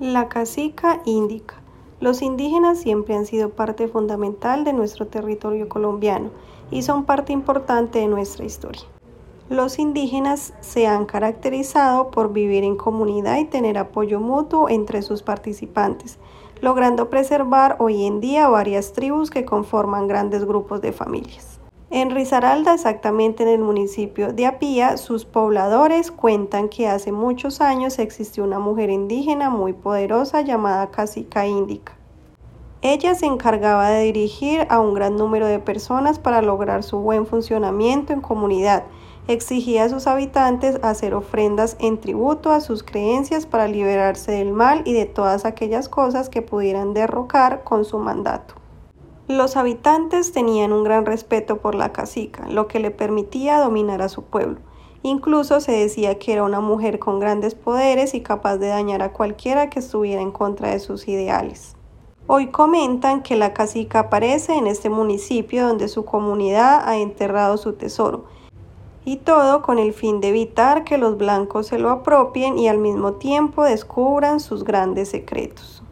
La cacica índica. Los indígenas siempre han sido parte fundamental de nuestro territorio colombiano y son parte importante de nuestra historia. Los indígenas se han caracterizado por vivir en comunidad y tener apoyo mutuo entre sus participantes, logrando preservar hoy en día varias tribus que conforman grandes grupos de familias. En Risaralda, exactamente en el municipio de Apía, sus pobladores cuentan que hace muchos años existió una mujer indígena muy poderosa llamada Cacica Índica. Ella se encargaba de dirigir a un gran número de personas para lograr su buen funcionamiento en comunidad. Exigía a sus habitantes hacer ofrendas en tributo a sus creencias para liberarse del mal y de todas aquellas cosas que pudieran derrocar con su mandato. Los habitantes tenían un gran respeto por la cacica, lo que le permitía dominar a su pueblo. Incluso se decía que era una mujer con grandes poderes y capaz de dañar a cualquiera que estuviera en contra de sus ideales. Hoy comentan que la cacica aparece en este municipio donde su comunidad ha enterrado su tesoro, y todo con el fin de evitar que los blancos se lo apropien y al mismo tiempo descubran sus grandes secretos.